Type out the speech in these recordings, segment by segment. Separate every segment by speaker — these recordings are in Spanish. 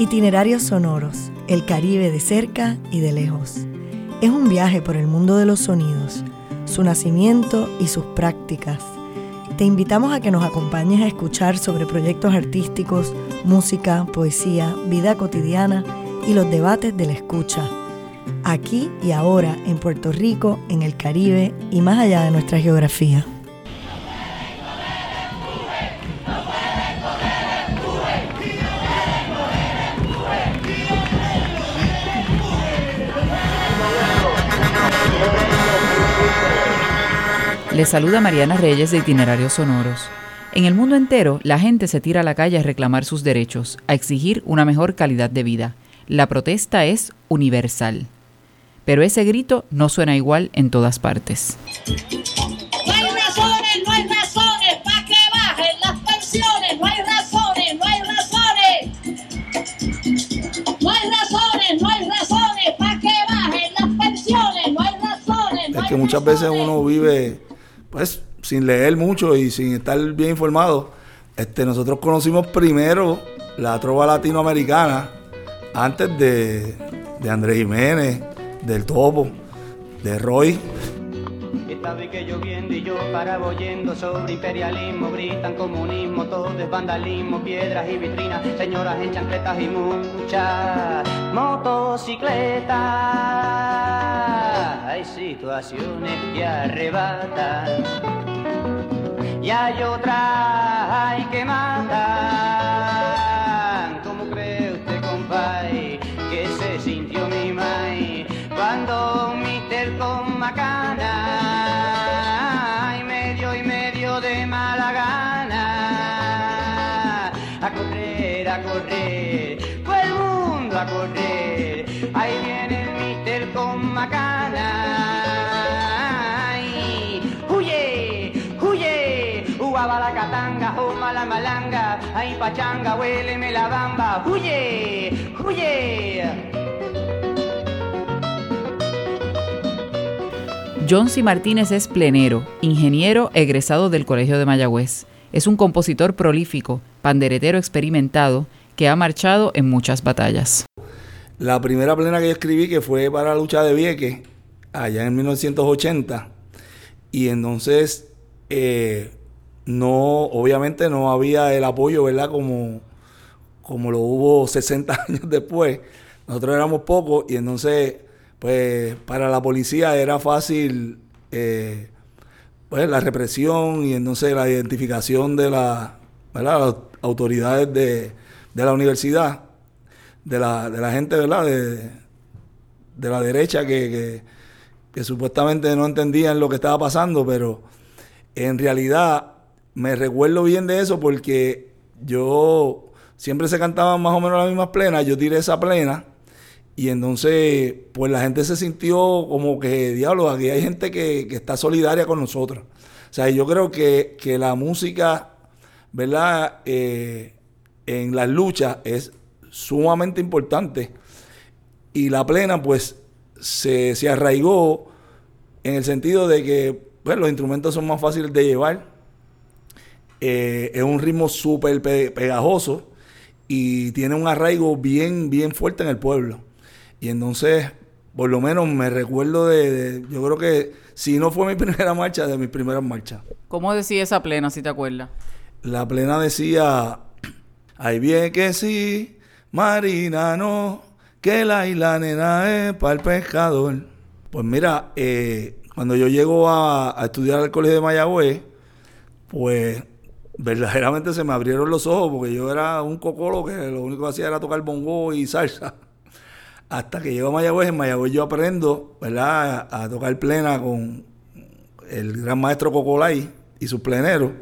Speaker 1: Itinerarios sonoros, el Caribe de cerca y de lejos. Es un viaje por el mundo de los sonidos, su nacimiento y sus prácticas. Te invitamos a que nos acompañes a escuchar sobre proyectos artísticos, música, poesía, vida cotidiana y los debates de la escucha. Aquí y ahora en Puerto Rico, en el Caribe y más allá de nuestra geografía.
Speaker 2: Les saluda Mariana Reyes de Itinerarios Sonoros. En el mundo entero, la gente se tira a la calle a reclamar sus derechos, a exigir una mejor calidad de vida. La protesta es universal. Pero ese grito no suena igual en todas partes.
Speaker 3: No hay razones, no hay razones para que bajen las pensiones. No hay razones, no hay razones. No hay razones, no hay razones para que bajen las pensiones. No hay razones.
Speaker 4: Es que muchas veces uno vive pues sin leer mucho y sin estar bien informado, este, nosotros conocimos primero la trova latinoamericana antes de, de Andrés Jiménez, del Topo, de Roy.
Speaker 5: Y que lloviendo y yo paraba oyendo sobre imperialismo, gritan comunismo, todo es vandalismo, piedras y vitrinas, señoras en chancletas y muchas motocicletas. Hay situaciones que arrebatan y hay otras que matan. ¿Cómo cree usted, compay, que se sintió mi mai cuando Mister con macana y medio y medio de mala gana a correr, a correr, todo el mundo a correr. Ahí viene el Mister con macana. Pachanga, huéleme la bamba, huye, huye.
Speaker 2: John C. Martínez es plenero, ingeniero egresado del Colegio de Mayagüez. Es un compositor prolífico, panderetero experimentado, que ha marchado en muchas batallas.
Speaker 4: La primera plena que yo escribí, que fue para la lucha de Vieques, allá en 1980, y entonces eh, no, obviamente no había el apoyo, ¿verdad? Como, como lo hubo 60 años después. Nosotros éramos pocos y entonces, pues para la policía era fácil eh, pues, la represión y entonces la identificación de las autoridades de, de la universidad, de la, de la gente, ¿verdad? De, de la derecha que, que supuestamente no entendían lo que estaba pasando, pero en realidad me recuerdo bien de eso porque yo siempre se cantaban más o menos las mismas plenas, yo tiré esa plena y entonces pues la gente se sintió como que, diablo, aquí hay gente que, que está solidaria con nosotros. O sea, yo creo que, que la música, ¿verdad? Eh, en las luchas es sumamente importante y la plena pues se, se arraigó en el sentido de que pues, los instrumentos son más fáciles de llevar, eh, es un ritmo súper pe- pegajoso y tiene un arraigo bien, bien fuerte en el pueblo. Y entonces, por lo menos me recuerdo de, de- yo creo que si no fue mi primera marcha, de mis primeras marchas.
Speaker 2: ¿Cómo decía esa plena, si te acuerdas?
Speaker 4: La plena decía, ay bien que sí, Marina no, que la isla nena es para el pescador. Pues mira, eh, cuando yo llego a, a estudiar al colegio de Mayagüez, pues verdaderamente se me abrieron los ojos porque yo era un cocolo que lo único que hacía era tocar bongo y salsa. Hasta que llego a Mayagüez, en Mayagüez yo aprendo, ¿verdad?, a, a tocar plena con el gran maestro Cocolay y sus pleneros.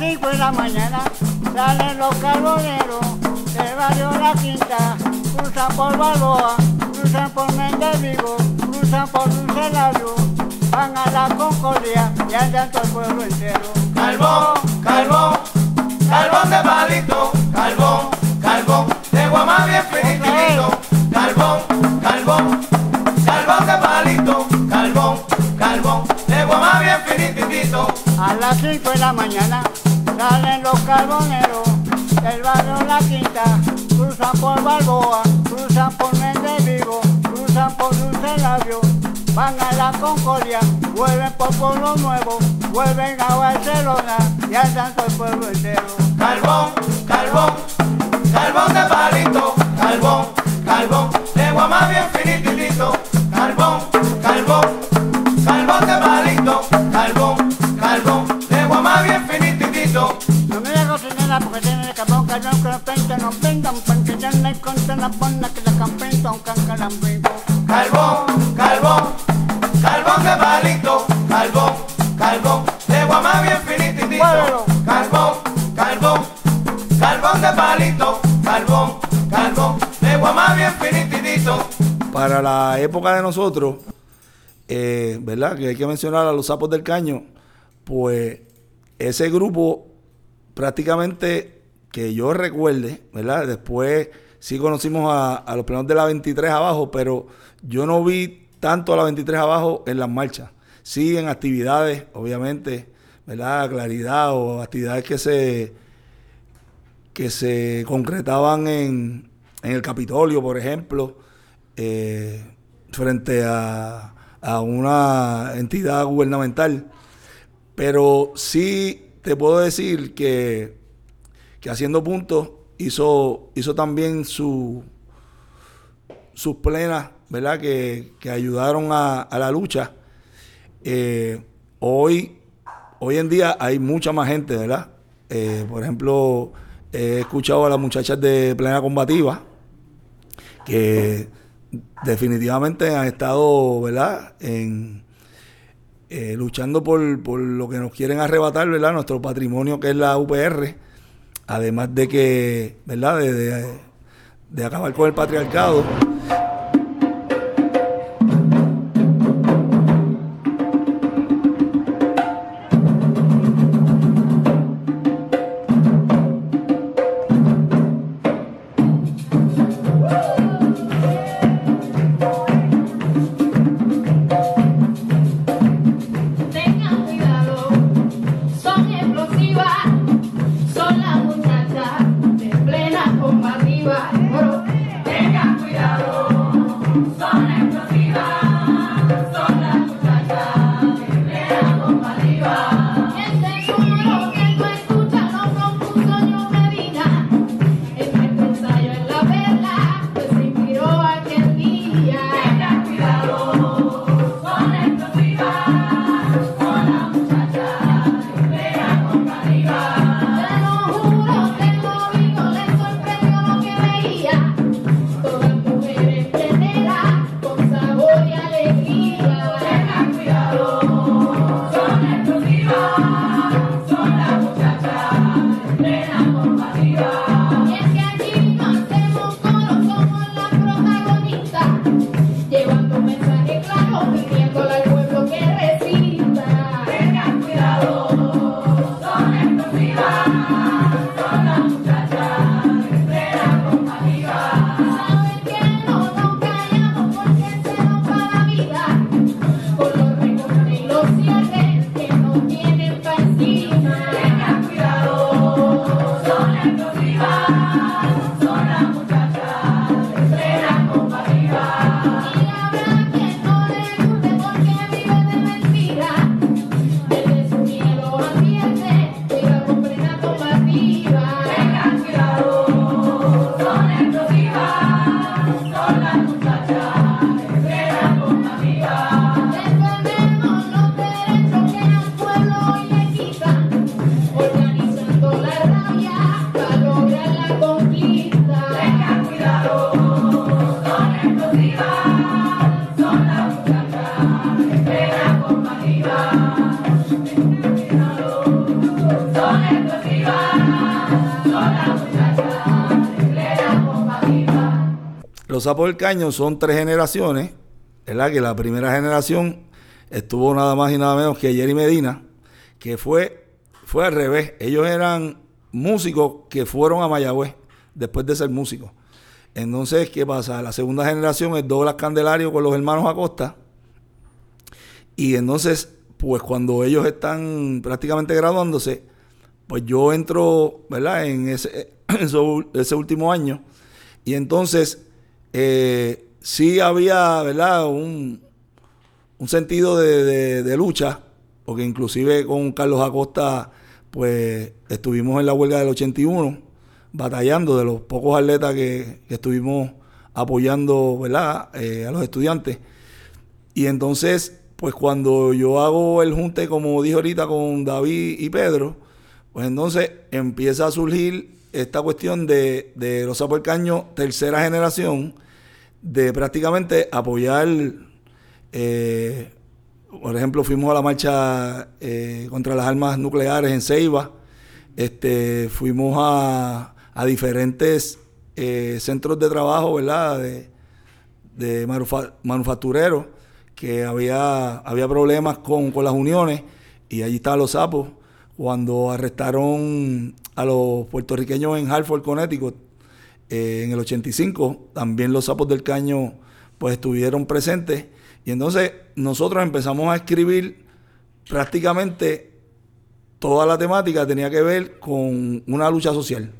Speaker 6: 5 de la mañana salen los carboneros del barrio La Quinta, cruzan por Balboa, cruzan por Méndez Vigo, cruzan por Dulcelario, van a la Concordia y andan todo el pueblo entero.
Speaker 7: Carbón, carbón, carbón de palito, carbón, carbón, de guamá bien finitito, carbón, carbón, carbón de palito, carbón, carbón, de guamá bien finitito.
Speaker 6: A las 5 de la mañana salen los carboneros del barrio La Quinta, cruzan por Balboa, cruzan por Méndez Vivo, cruzan por Dulce Labio, van a la Concordia, vuelven por Pueblo Nuevo, vuelven a Barcelona y andan todo el pueblo entero.
Speaker 7: Carbón, carbón, carbón de palito, carbón, carbón, de guamá bien finitito, carbón, carbón, carbón
Speaker 6: contra la pona que la campinta, un cancalambrico.
Speaker 7: Carbón, carbón, carbón de palito, carbón, carbón, de guamá bien finitito,
Speaker 6: Muévelo.
Speaker 7: carbón, carbón, carbón de palito, carbón, carbón, de guamá bien finitito.
Speaker 4: Para la época de nosotros, eh, ¿verdad? Que hay que mencionar a los sapos del caño, pues ese grupo prácticamente que yo recuerde, ¿verdad? Después sí conocimos a, los plenos de la 23 abajo, pero yo no vi tanto a la 23 abajo en las marchas. Sí en actividades, obviamente, ¿verdad? Claridad o actividades que se que se concretaban en, en el Capitolio, por ejemplo, eh, frente a, a una entidad gubernamental. Pero sí te puedo decir que, que haciendo puntos hizo, hizo también su, sus plenas, ¿verdad? Que, que ayudaron a, la lucha. Eh, hoy, hoy en día hay mucha más gente, ¿verdad? Eh, por ejemplo, he escuchado a las muchachas de plena combativa que definitivamente han estado, ¿verdad? En, eh, luchando por, por lo que nos quieren arrebatar, ¿verdad? Nuestro patrimonio que es la UPR, además de que, ¿verdad? De, acabar con el patriarcado.
Speaker 8: Los
Speaker 4: sapos del caño son tres generaciones, ¿verdad? Que la primera generación estuvo nada más y nada menos que Jerry Medina, que fue, fue al revés. Ellos eran músicos que fueron a Mayagüez. después de ser músico. Entonces, ¿qué pasa? La segunda generación es Douglas Candelario con los hermanos Acosta. Y entonces, pues cuando ellos están prácticamente graduándose, pues yo entro, ¿verdad? En ese, eso- ese último año. Y entonces, eh, sí había, ¿verdad? Un, un sentido de, de- lucha, porque inclusive con Carlos Acosta, pues estuvimos en la huelga del 81, batallando de los pocos atletas que, que estuvimos apoyando, ¿verdad? Eh, a los estudiantes. Y entonces, pues cuando yo hago el junte, como dije ahorita, con David y Pedro, pues entonces empieza a surgir esta cuestión de, de los sapos del caño, tercera generación, de prácticamente apoyar, eh, por ejemplo, fuimos a la marcha eh, contra las armas nucleares en Ceiba, este, fuimos a, a diferentes eh, centros de trabajo, ¿verdad? De, de manufa- manufactureros, que había, había problemas con, con las uniones, y allí estaban los sapos. Cuando arrestaron a los puertorriqueños en Hartford, Connecticut, eh, en el 85, también los sapos del caño pues estuvieron presentes. Y entonces nosotros empezamos a escribir prácticamente toda la temática tenía que ver con una lucha social.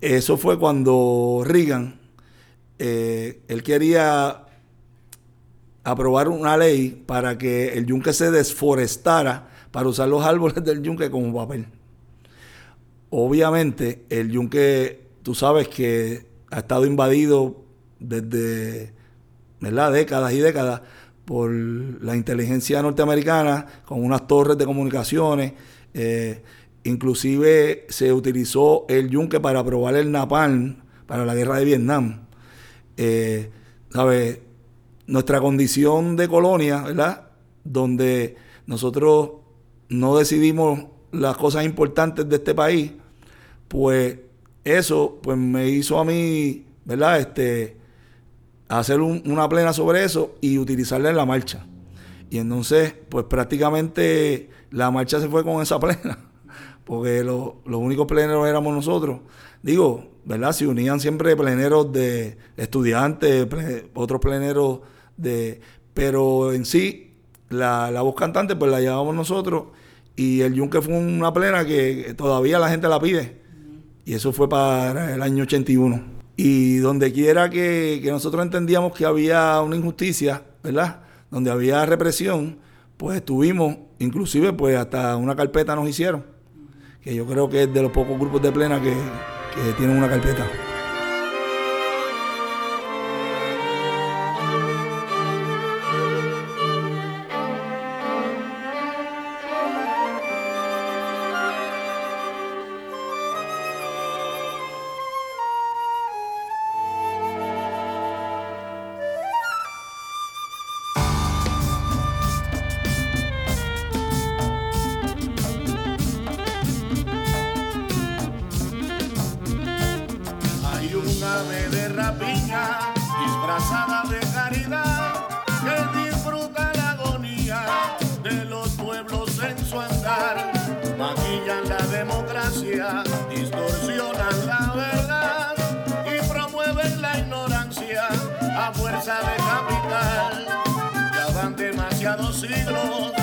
Speaker 4: Eso fue cuando Reagan, eh, él quería aprobar una ley para que el yunque se desforestara para usar los árboles del yunque como papel. Obviamente, el yunque, tú sabes que ha estado invadido desde ¿verdad? décadas y décadas por la inteligencia norteamericana con unas torres de comunicaciones. eh, inclusive se utilizó el yunque para probar el napalm para la guerra de Vietnam. Eh. Nuestra condición de colonia, ¿verdad? Donde nosotros no decidimos las cosas importantes de este país, pues eso pues me hizo a mí, ¿verdad? Este, hacer un- una plena sobre eso y utilizarla en la marcha. Y entonces, pues prácticamente la marcha se fue con esa plena, porque lo- los únicos pleneros éramos nosotros. Digo, ¿verdad? Se unían siempre pleneros de estudiantes, otros pleneros de... Pero en sí, la, la voz cantante pues la llevábamos nosotros y el Yunque fue una plena que todavía la gente la pide. Y eso fue para el año 81. Y donde quiera que, que nosotros entendíamos que había una injusticia, ¿verdad? Donde había represión, pues estuvimos, inclusive pues hasta una carpeta nos hicieron, que yo creo que es de los pocos grupos de plena que, que tienen una carpeta.
Speaker 9: disfrazada de caridad, que disfruta la agonía de los pueblos en su andar. Maquillan la democracia, distorsionan la verdad y promueven la ignorancia a fuerza de capital.
Speaker 2: Ya van demasiados siglos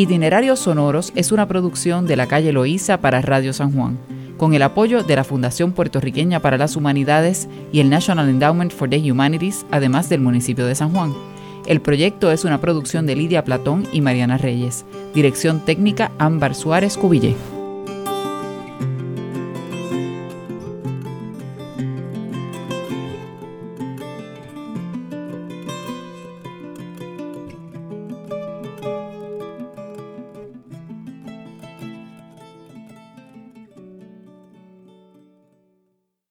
Speaker 2: Itinerarios Sonoros es una producción de la calle Loíza para Radio San Juan, con el apoyo de la Fundación Puertorriqueña para las Humanidades y el National Endowment for the Humanities, además del municipio de San Juan. El proyecto es una producción de Lidia Platón y Mariana Reyes. Dirección técnica Ámbar Suárez Cubillé.